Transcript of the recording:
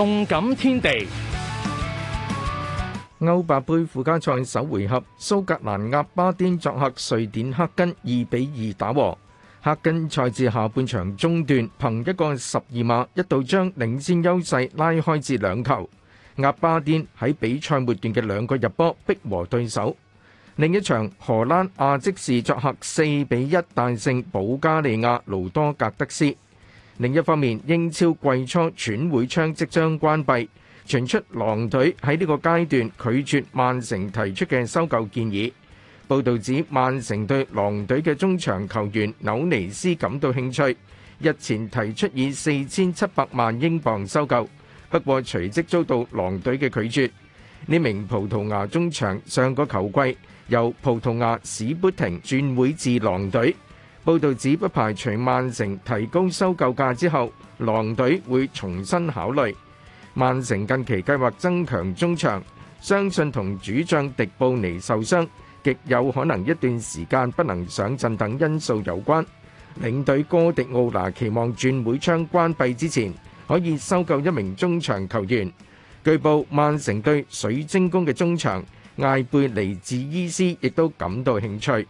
动感天地欧八杯附加赛首回合，苏格兰鸭巴颠作客瑞典黑根二比二打和。黑根赛至下半场中段，凭一个十二码一度将领先优势拉开至两球。鸭巴颠喺比赛末段嘅两个入波逼和对手。另一场荷兰亚即士作客四比一大胜保加利亚卢多格德斯。另一方面，英超季初转会窗即将关闭，传出狼队喺呢个阶段拒绝曼城提出嘅收购建议。报道指曼城对狼队嘅中场球员纽尼斯感到兴趣，日前提出以四千七百万英镑收购，不过随即遭到狼队嘅拒绝。呢名葡萄牙中场上个球季由葡萄牙史砵廷转会至狼队。報道指不排除曼城提高收購價之後，狼隊會重新考慮。曼城近期計劃增強中場，相信同主將迪布尼受傷，極有可能一段時間不能上陣等因素有關。領隊哥迪奧拿期望轉會窗關閉之前，可以收購一名中場球員。據報，曼城對水晶宮嘅中場艾貝尼治伊斯亦都感到興趣。